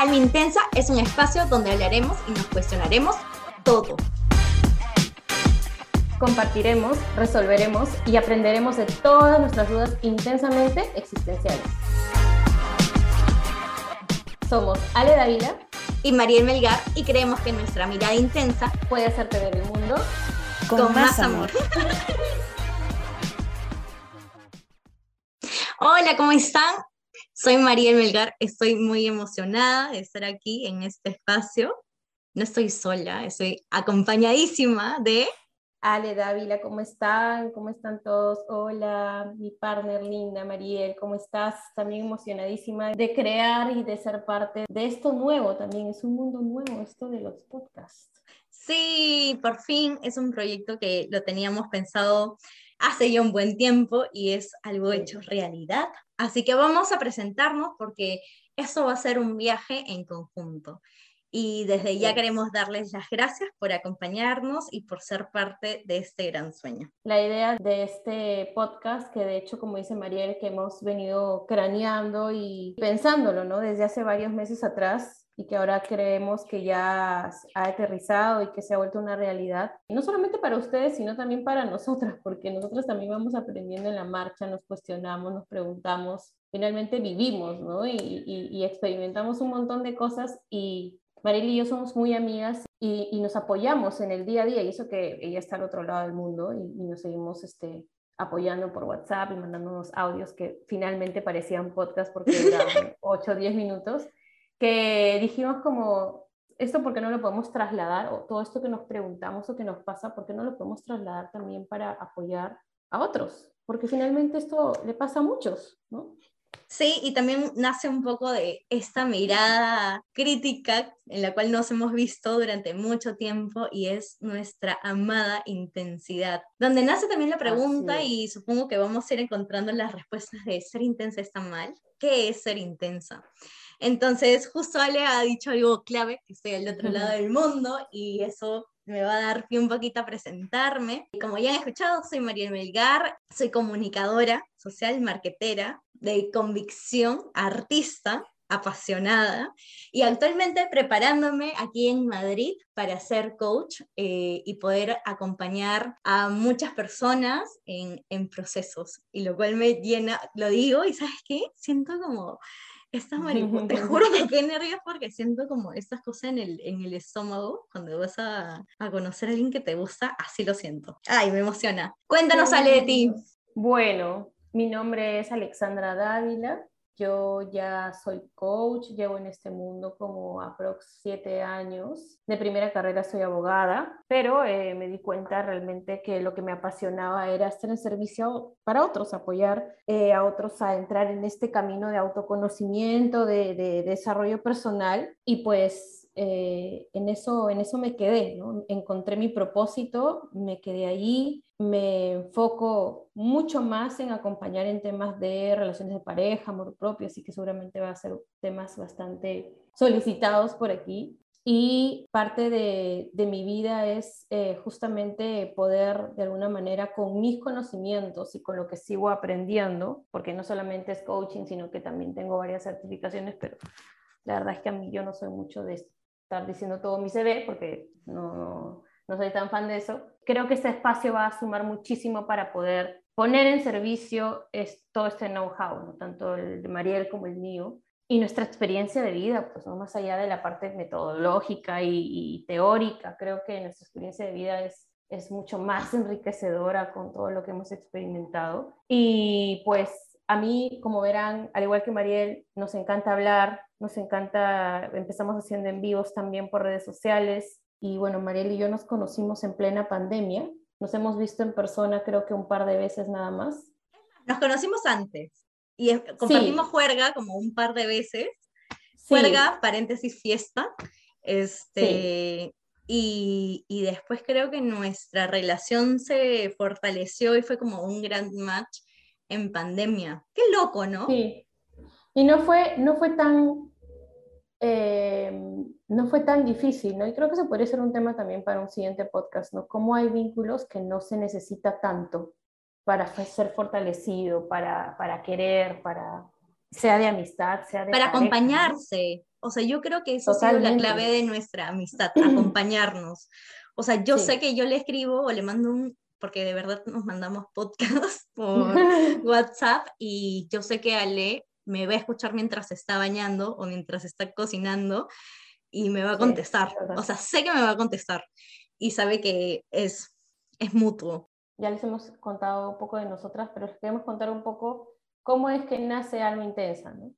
Alma Intensa es un espacio donde hablaremos y nos cuestionaremos todo. Compartiremos, resolveremos y aprenderemos de todas nuestras dudas intensamente existenciales. Somos Ale Davila y Mariel Melgar y creemos que nuestra mirada intensa puede hacerte ver el mundo con, más, amor. Hola, ¿cómo están? Soy Mariel Melgar, estoy muy emocionada de estar aquí en este espacio. No estoy sola, estoy acompañadísima de... Ale, Dávila, ¿cómo están? ¿Cómo están todos? Hola, mi partner linda, Mariel, ¿cómo estás? También emocionadísima de crear y de ser parte de esto nuevo también. Es un mundo nuevo esto de los podcasts. Sí, por fin es un proyecto que lo teníamos pensado hace ya un buen tiempo y es algo hecho realidad. Así que vamos a presentarnos porque eso va a ser un viaje en conjunto. Y desde ya queremos darles las gracias por acompañarnos y por ser parte de este gran sueño. La idea de este podcast, que de hecho, como dice Mariel, que hemos venido craneando y pensándolo, ¿no? Desde hace varios meses atrás, y que ahora creemos que ya ha aterrizado y que se ha vuelto una realidad, no solamente para ustedes, sino también para nosotras, porque nosotros también vamos aprendiendo en la marcha, nos cuestionamos, nos preguntamos, finalmente vivimos, ¿no? Y, y, experimentamos un montón de cosas y Mariel y yo somos muy amigas y, y, nos apoyamos en el día a día, y eso que ella está al otro lado del mundo y, nos seguimos este, apoyando por WhatsApp y mandándonos audios que finalmente parecían podcast porque eran 8 o 10 minutos que dijimos como, esto porque no lo podemos trasladar, o todo esto que nos preguntamos o que nos pasa, ¿por qué no lo podemos trasladar también para apoyar a otros? Porque finalmente esto le pasa a muchos, ¿no? Sí, y también nace un poco de esta mirada crítica en la cual nos hemos visto durante mucho tiempo y es nuestra amada intensidad, donde nace también la pregunta y supongo que vamos a ir encontrando las respuestas de ser intensa está mal. ¿Qué es ser intensa? Entonces, justo Ale ha dicho algo clave, que estoy al otro lado del mundo y eso me va a dar un poquito a presentarme. Como ya han escuchado, soy María Melgar, soy comunicadora social, marquetera, de convicción, artista, apasionada y actualmente preparándome aquí en Madrid para ser coach eh, y poder acompañar a muchas personas en, en procesos, y lo cual me llena, lo digo y sabes qué, siento como esta mariposa, te juro que qué nervios porque siento como estas cosas en el, en el estómago cuando vas a, a, conocer a alguien que te gusta, así lo siento. Ay, me emociona. Cuéntanos, Ale, de ti. Bueno, mi nombre es Alexandra Dávila, yo ya soy coach, llevo en este mundo como aprox siete años. De primera carrera soy abogada, pero eh, me di cuenta realmente que lo que me apasionaba era estar en servicio para otros, apoyar eh, a otros a entrar en este camino de autoconocimiento, de, de desarrollo personal y pues eh, en, eso, en eso me quedé, ¿no? encontré mi propósito, me quedé ahí, me enfoco mucho más en acompañar en temas de relaciones de pareja, amor propio, así que seguramente va a ser temas bastante solicitados por aquí. Y parte de, de mi vida es eh, justamente poder de alguna manera con mis conocimientos y con lo que sigo aprendiendo, porque no solamente es coaching, sino que también tengo varias certificaciones, pero la verdad es que a mí yo no soy mucho de estar diciendo todo mi CV porque no, no soy tan fan de eso. Creo que este espacio va a sumar muchísimo para poder poner en servicio es, todo este know-how, ¿no? tanto el de Mariel como el mío, y nuestra experiencia de vida, pues no más allá de la parte metodológica y, y, teórica, creo que nuestra experiencia de vida es, es mucho más enriquecedora con todo lo que hemos experimentado. Y pues a mí, como verán, al igual que Mariel, nos encanta hablar, nos encanta, empezamos haciendo en vivos también por redes sociales y bueno, Mariel y yo nos conocimos en plena pandemia, nos hemos visto en persona creo que un par de veces nada más. Nos conocimos antes y compartimos juerga como un par de veces, juerga, paréntesis, fiesta, este, y, y después creo que nuestra relación se fortaleció y fue como un gran match en pandemia. Qué loco, ¿no? Sí. Y no fue, no fue tan, eh, no fue tan difícil, ¿no? Y creo que se podría ser un tema también para un siguiente podcast, ¿no? Cómo hay vínculos que no se necesita tanto para ser fortalecido, para, para querer, para sea de amistad, sea de para acompañarse. O sea, yo creo que eso ha sido la clave de nuestra amistad, acompañarnos. O sea, yo sé que yo le escribo o le mando un, porque de verdad nos mandamos podcast por WhatsApp y yo sé que Ale me va a escuchar mientras está bañando o mientras está cocinando y me va a contestar. o sea, sé que me va a contestar y sabe que es, es mutuo. Ya les hemos contado un poco de nosotras, pero les queremos contar un poco cómo es que nace Alma Intensa, ¿no?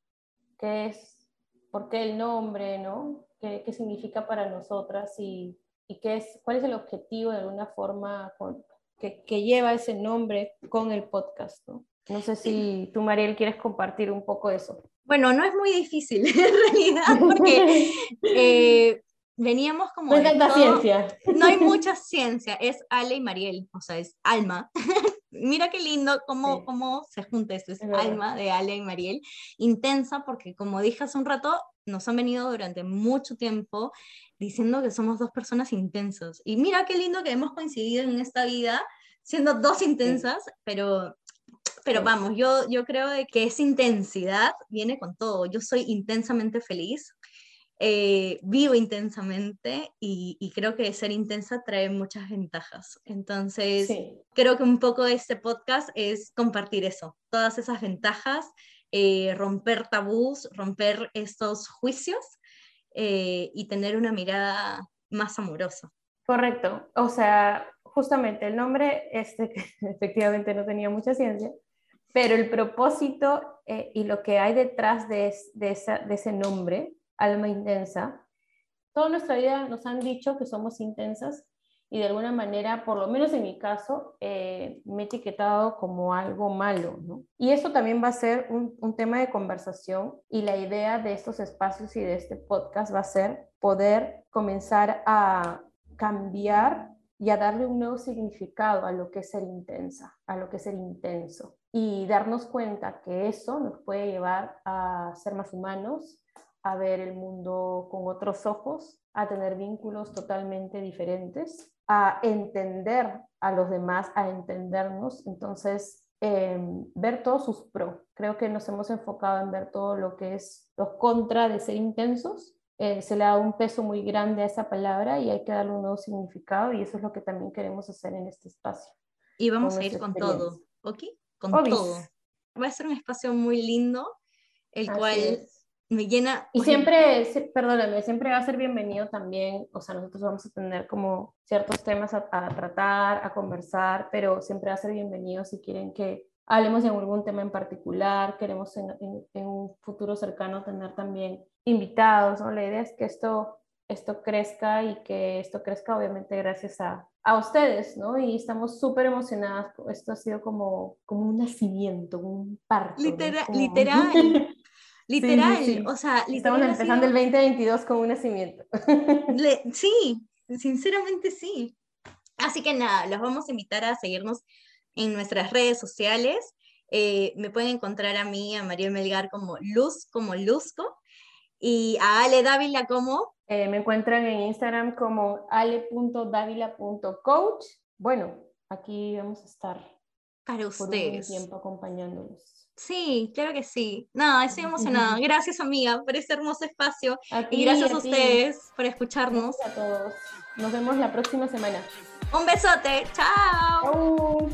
¿Qué es, por qué el nombre, ¿no? ¿Qué, qué significa para nosotras y, y qué es, cuál es el objetivo de alguna forma con, que, que, lleva ese nombre con el podcast, ¿no? No sé si tú, Mariel, quieres compartir un poco eso. Bueno, no es muy difícil en realidad, porque eh, veníamos como... No hay tanta ciencia. No hay mucha ciencia, es Ale y Mariel, o sea, es Alma. Mira qué lindo cómo, cómo se junta esto, es, Alma de Ale y Mariel. Intensa porque, como dije hace un rato, nos han venido durante mucho tiempo diciendo que somos dos personas intensas. Y mira qué lindo que hemos coincidido en esta vida siendo dos intensas, pero pero vamos, yo, yo creo de que esa intensidad viene con todo. Yo soy intensamente feliz, eh, vivo intensamente y, creo que ser intensa trae muchas ventajas. Entonces, creo que un poco de este podcast es compartir eso, todas esas ventajas, eh, romper tabús, romper estos juicios eh, y tener una mirada más amorosa. Correcto, o sea, justamente el nombre, este, efectivamente no tenía mucha ciencia, pero el propósito eh, y lo que hay detrás de, ese nombre, alma intensa, toda nuestra vida nos han dicho que somos intensas y de alguna manera, por lo menos en mi caso, eh, me he etiquetado como algo malo. ¿no? Y eso también va a ser un, tema de conversación y la idea de estos espacios y de este podcast va a ser poder comenzar a cambiar y a darle un nuevo significado a lo que es ser intensa, a lo que es ser intenso. Y darnos cuenta que eso nos puede llevar a ser más humanos, a ver el mundo con otros ojos, a tener vínculos totalmente diferentes, a entender a los demás, a entendernos. Entonces, em, ver todos sus pros. Creo que nos hemos enfocado en ver todo lo que es los contra de ser intensos eh, se le da un peso muy grande a esa palabra y hay que darle un nuevo significado y eso es lo que también queremos hacer en este espacio. Y vamos a ir con todo, ¿ok? Con todo. Va a ser un espacio muy lindo, el cual me llena... Y siempre, perdóname, siempre va a ser bienvenido también, o sea, nosotros vamos a tener como ciertos temas a, tratar, a conversar, pero siempre va a ser bienvenido si quieren que hablemos de algún tema en particular, queremos en, en un futuro cercano tener también invitados, ¿no? La idea es que esto, esto crezca y que esto crezca obviamente gracias a, a ustedes, ¿no? Y estamos súper emocionadas. Esto ha sido como, como un nacimiento, un parto. Literal, literal. Literal, o sea, estamos empezando el 2022 con un nacimiento. sí, sinceramente sí. Así que nada, los vamos a invitar a seguirnos en nuestras redes sociales. Eh, me pueden encontrar a mí, a María Melgar, como Luz, como Luzco. Y a Ale Dávila, ¿cómo? Eh, me encuentran en Instagram como ale.davila.coach. Bueno, aquí vamos a estar. Para ustedes. Por un tiempo acompañándolos. Sí, claro que sí. Nada, estoy emocionada. Gracias, amiga, por este hermoso espacio. y gracias a, ustedes por escucharnos. Gracias a todos. Nos vemos la próxima semana. Un besote. Chao. Chao.